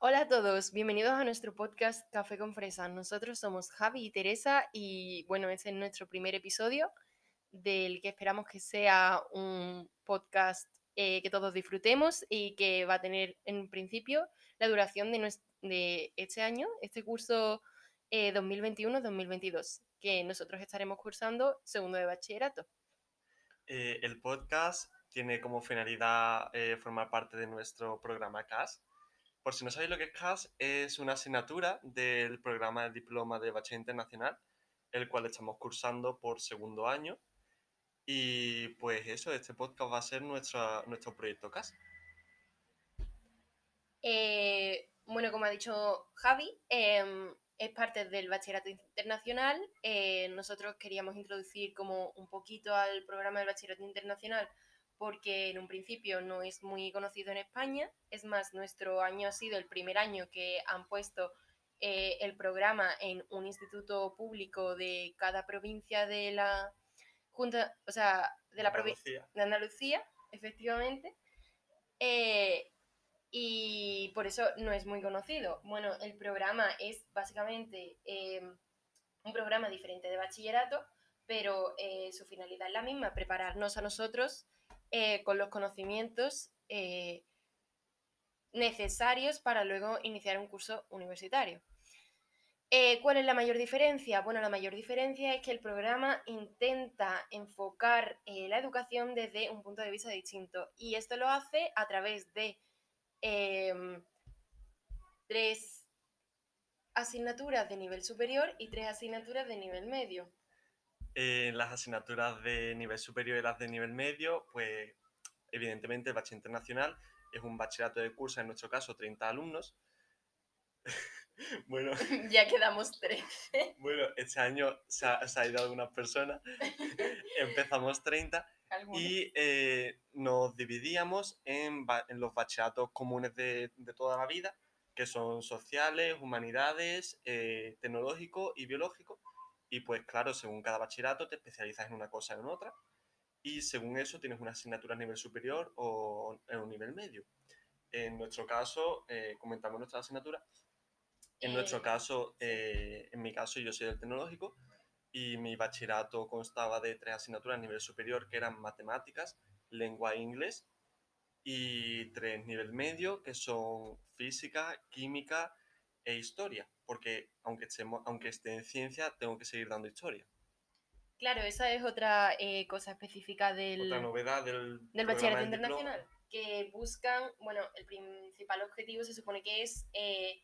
Hola a todos, bienvenidos a nuestro podcast Café con Fresa. Nosotros somos Javi y Teresa y bueno, este es nuestro primer episodio del que esperamos que sea un podcast eh, que todos disfrutemos y que va a tener en principio la duración de, este año, este curso 2021-2022, eh, que nosotros estaremos cursando segundo de bachillerato. Eh, el podcast tiene como finalidad formar parte de nuestro programa CAS por si no sabéis lo que es CAS, es una asignatura del programa de diploma de Bachiller Internacional, el cual estamos cursando por segundo año. Y pues eso, este podcast va a ser nuestro proyecto CAS. Eh, bueno, como ha dicho Javi, em, es parte del Bachillerato Internacional. Eh, nosotros queríamos introducir como un poquito al programa del Bachillerato Internacional porque en un principio no es muy conocido en España. Es más, nuestro año ha sido el primer año que han puesto eh, el programa en un instituto público de cada provincia de la Junta, o sea, de la provincia de Andalucía, efectivamente. Eh, y por eso no es muy conocido. Bueno, el programa es básicamente eh, un programa diferente de bachillerato, pero su finalidad es la misma, prepararnos a nosotros eh, con los conocimientos eh, necesarios para luego iniciar un curso universitario. Eh, ¿Cuál es la mayor diferencia? Bueno, la mayor diferencia es que el programa intenta enfocar la educación desde un punto de vista distinto y esto lo hace a través de em, tres asignaturas de nivel superior y tres asignaturas de nivel medio en las asignaturas de nivel superior y las de nivel medio, pues evidentemente el bachiller internacional es un bachillerato de curso, en nuestro caso 30 alumnos. bueno. Ya quedamos 13. bueno, este año se ha, ido algunas personas. Empezamos 30 y eh, nos dividíamos en, los bachilleratos comunes de, toda la vida, que son sociales, humanidades, eh, tecnológico y biológico. Y pues claro, según cada bachillerato te especializas en una cosa o en otra. Y según eso tienes una asignatura a nivel superior o en un nivel medio. En nuestro caso, eh, comentamos nuestra asignatura. En nuestro eh, caso, eh, en mi caso, yo soy del tecnológico y mi bachillerato constaba de tres asignaturas a nivel superior que eran matemáticas, lengua e inglés y tres nivel medio que son física, química e historia porque aunque, aunque esté en ciencia, tengo que seguir dando historia. Claro, esa es otra eh, cosa específica del, otra novedad del, del bachillerato internacional, que buscan, bueno, el principal objetivo se supone que es eh,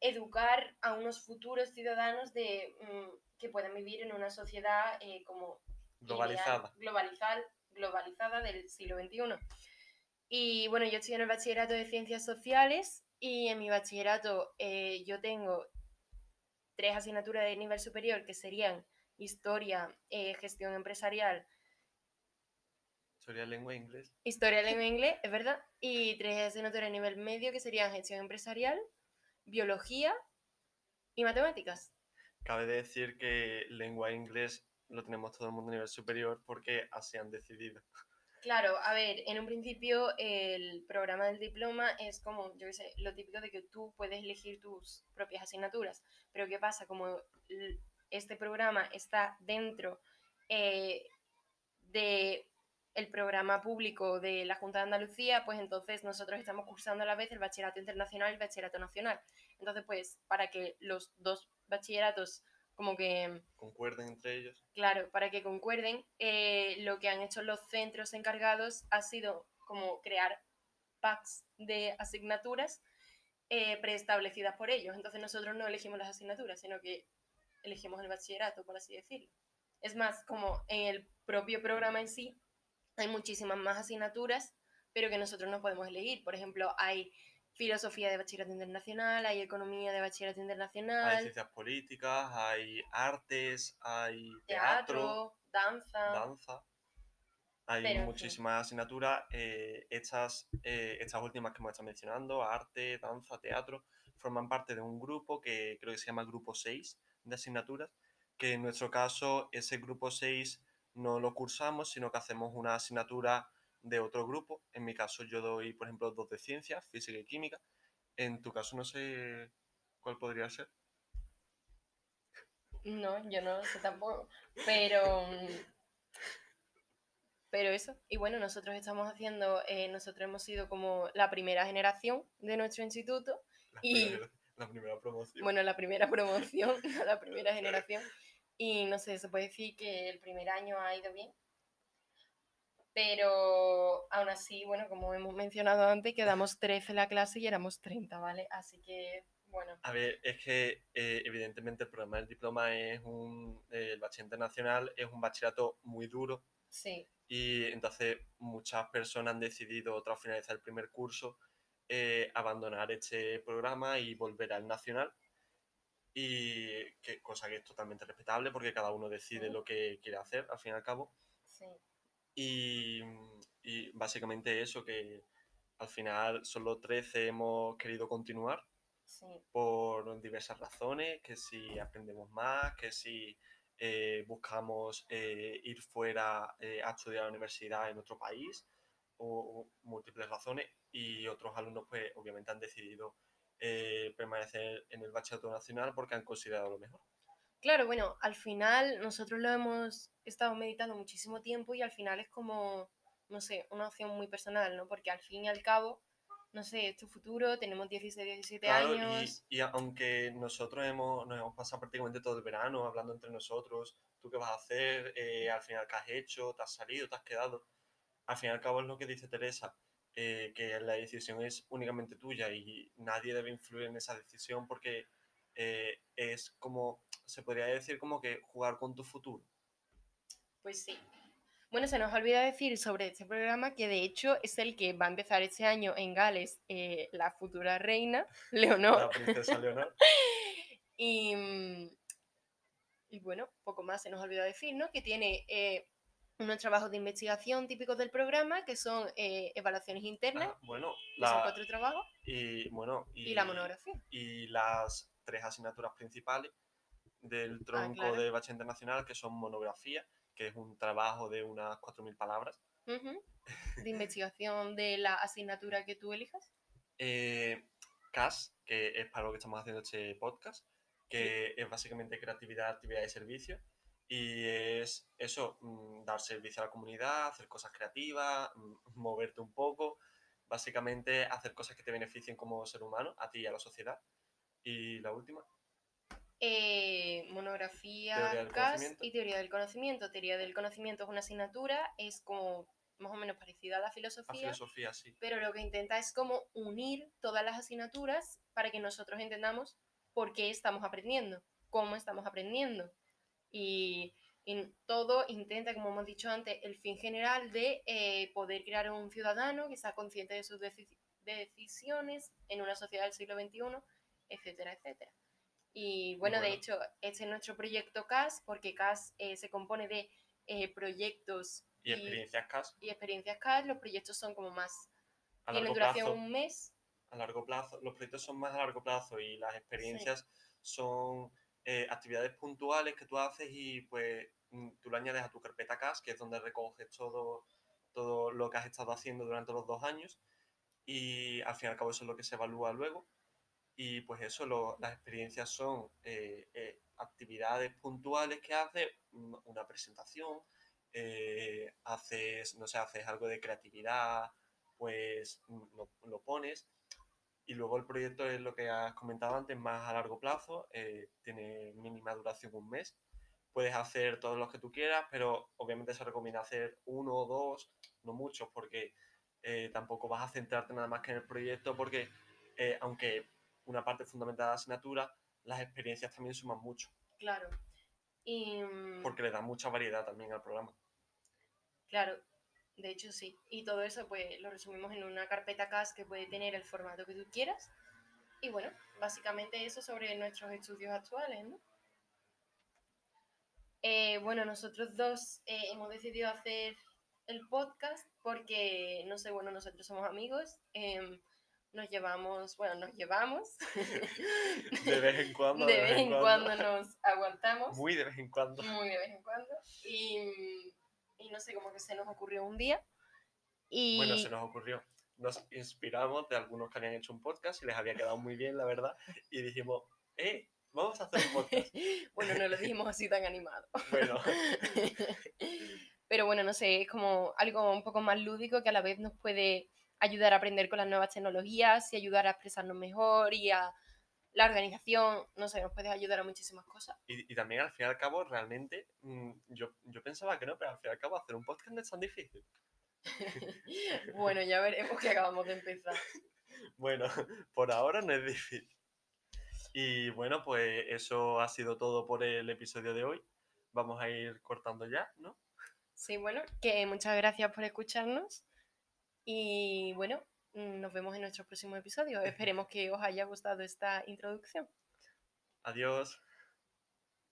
educar a unos futuros ciudadanos de, mm, que puedan vivir en una sociedad eh, como globalizada. globalizada, globalizada del siglo XXI. Y bueno, yo estoy en el bachillerato de ciencias sociales y en mi bachillerato yo tengo tres asignaturas de nivel superior que serían historia, eh, gestión empresarial. Historia, lengua e inglés. Historia, lengua e inglés, es verdad. Y tres asignaturas de nivel medio que serían gestión empresarial, biología y matemáticas. Cabe decir que lengua e inglés lo tenemos todo el mundo a nivel superior porque así han decidido. Claro, a ver, en un principio el programa del diploma es como, yo qué sé, lo típico de que tú puedes elegir tus propias asignaturas. Pero ¿qué pasa? Como este programa está dentro eh, de el programa público de la Junta de Andalucía, pues entonces nosotros estamos cursando a la vez el bachillerato internacional y el bachillerato nacional. Entonces, pues, para que los dos bachilleratos como que... Concuerden entre ellos. Claro, para que concuerden, eh, lo que han hecho los centros encargados ha sido como crear packs de asignaturas eh, preestablecidas por ellos. Entonces nosotros no elegimos las asignaturas, sino que elegimos el bachillerato, por así decirlo. Es más, como en el propio programa en sí, hay muchísimas más asignaturas, pero que nosotros no podemos elegir. Por ejemplo, hay filosofía de bachillerato internacional, hay economía de bachillerato internacional. Hay ciencias políticas, hay artes, hay teatro, danza. danza. Hay muchísimas asignaturas. Eh, estas, eh, estas últimas que hemos estado mencionando, arte, danza, teatro, forman parte de un grupo que creo que se llama Grupo 6 de asignaturas, que en nuestro caso ese Grupo 6 no lo cursamos, sino que hacemos una asignatura de otro grupo. En mi caso yo doy, por ejemplo, dos de ciencias, física y química. En tu caso no sé cuál podría ser. No, yo no lo sé tampoco. Pero. Pero eso. Y bueno, nosotros estamos haciendo. eh, nosotros hemos sido como la primera generación de nuestro instituto. La, Y- primera, la primera promoción. Bueno, la primera promoción, la primera generación. Y no sé, se puede decir que el primer año ha ido bien. Pero aún así, bueno, como hemos mencionado antes, quedamos 13 en la clase y éramos 30, ¿vale? Así que, bueno, A ver, es que eh, evidentemente el programa del diploma es un. eh, el bachiller internacional es un bachillerato muy duro sí, y entonces muchas personas han decidido tras finalizar el primer curso eh, abandonar este programa y volver al nacional. Y que, cosa que es totalmente respetable porque cada uno decide Sí. lo que quiere hacer al fin y al cabo. sí, Y, y básicamente eso, que al final solo 13 hemos querido continuar sí, por diversas razones, que si aprendemos más, que si eh, buscamos eh, ir fuera eh, a estudiar a la universidad en otro país, o, o múltiples razones, y otros alumnos pues obviamente han decidido eh, permanecer en el bachillerato nacional porque han considerado lo mejor. Claro, bueno, al final nosotros lo hemos estado meditando muchísimo tiempo y al final es como, no sé, una opción muy personal, ¿no? Porque al fin y al cabo, no sé, es tu futuro, tenemos 16, 17 Claro, y, años. y aunque nosotros hemos, nos hemos pasado prácticamente todo el verano hablando entre nosotros, tú qué vas a hacer, eh, al final qué has hecho, te has salido, te has quedado, al fin y al cabo es lo que dice Teresa, eh, que la decisión es únicamente tuya y nadie debe influir en esa decisión porque eh, es como, se podría decir como que jugar con tu futuro. Pues sí. Bueno, se nos olvida decir sobre este programa que de hecho es el que va a empezar este año en Gales eh, la futura reina, Leonor. La princesa Leonor. Y, mm, y bueno, poco más se nos olvidó decir, ¿no? Que tiene eh, unos trabajos de investigación típicos del programa, que son eh, evaluaciones internas, Ah, bueno, son la, cuatro trabajos, y, bueno, y la monografía. y las tres asignaturas principales del tronco Ah, claro. de bachiller internacional, que son monografía, que es un trabajo de unas 4.000 palabras, Ujú. De investigación de la asignatura que tú elijas. eh, CAS, que es para lo que estamos haciendo este podcast, que es básicamente creatividad, actividad y servicio, y es eso, mm, dar servicio a la comunidad, hacer cosas creativas, mm, moverte un poco, básicamente hacer cosas que te beneficien como ser humano, a ti y a la sociedad. Y la última, Eh, monografía, CAS y teoría del conocimiento. Teoría del conocimiento es una asignatura, es como más o menos parecida a la la filosofía, filosofía, sí. pero lo que intenta es como unir todas las asignaturas para que nosotros entendamos por qué estamos aprendiendo, cómo estamos aprendiendo. Y, y todo intenta, como hemos dicho antes, el fin general de eh, poder crear un ciudadano que sea consciente de sus deci- decisiones en una sociedad del siglo XXI, etcétera, etcétera. Y bueno, de Bueno. hecho, este es nuestro proyecto CAS, porque CAS eh, se compone de eh, proyectos Y experiencias CAS y experiencias CAS. Los proyectos son como más a tienen duración plazo. un mes. a largo plazo, los proyectos son más a largo plazo y las experiencias son eh, actividades puntuales que tú haces y pues mm, tú lo añades a tu carpeta CAS, que es donde recoges todo, todo lo que has estado haciendo durante los dos años y al fin y al cabo eso es lo que se evalúa luego. Y pues eso, las experiencias son eh, eh, actividades puntuales que haces, mm, una presentación, eh, haces, no sé, haces algo de creatividad, pues mm, lo, lo pones. Y luego el proyecto es lo que has comentado antes, más a largo plazo, tiene mínima duración un mes. Puedes hacer todos los que tú quieras, pero obviamente se recomienda hacer uno o dos, no muchos, porque tampoco vas a centrarte nada más que en el proyecto, porque aunque una parte fundamental de la asignatura, las experiencias también suman mucho, Claro. Y mm, porque le dan mucha variedad también al programa. claro, de hecho sí. Y todo eso pues lo resumimos en una carpeta CAS que puede tener el formato que tú quieras. Y bueno, básicamente eso sobre nuestros estudios actuales, ¿no? Eh, bueno, nosotros dos eh, hemos decidido hacer el podcast porque, no sé, bueno, nosotros somos amigos, em, nos llevamos, bueno, nos llevamos, De vez en cuando. de vez en cuando nos aguantamos. Muy de vez en cuando. muy de vez en cuando. Y, y no sé, como que se nos ocurrió un día. Y Bueno, se nos ocurrió. nos inspiramos de algunos que habían hecho un podcast y les había quedado muy bien, la verdad, y dijimos, ¡eh! Vamos a hacer un podcast. bueno, no lo dijimos así tan animado. Bueno. Pero bueno, no sé, es como algo un poco más lúdico que a la vez nos puede ayudar a aprender con las nuevas tecnologías y ayudar a expresarnos mejor y a la organización, no sé, nos puede ayudar a muchísimas cosas. Y, también al fin y al cabo, realmente, mm, yo, yo pensaba que no, pero al fin y al cabo hacer un podcast no es tan difícil. bueno, ya veremos que acabamos de empezar. bueno, por ahora no es difícil. Y bueno, pues eso ha sido todo por el episodio de hoy. Vamos a ir cortando ya, ¿no? Sí, bueno, que muchas gracias por escucharnos. Y bueno, nos vemos en nuestro próximo episodio. Esperemos que os haya gustado esta introducción. Adiós.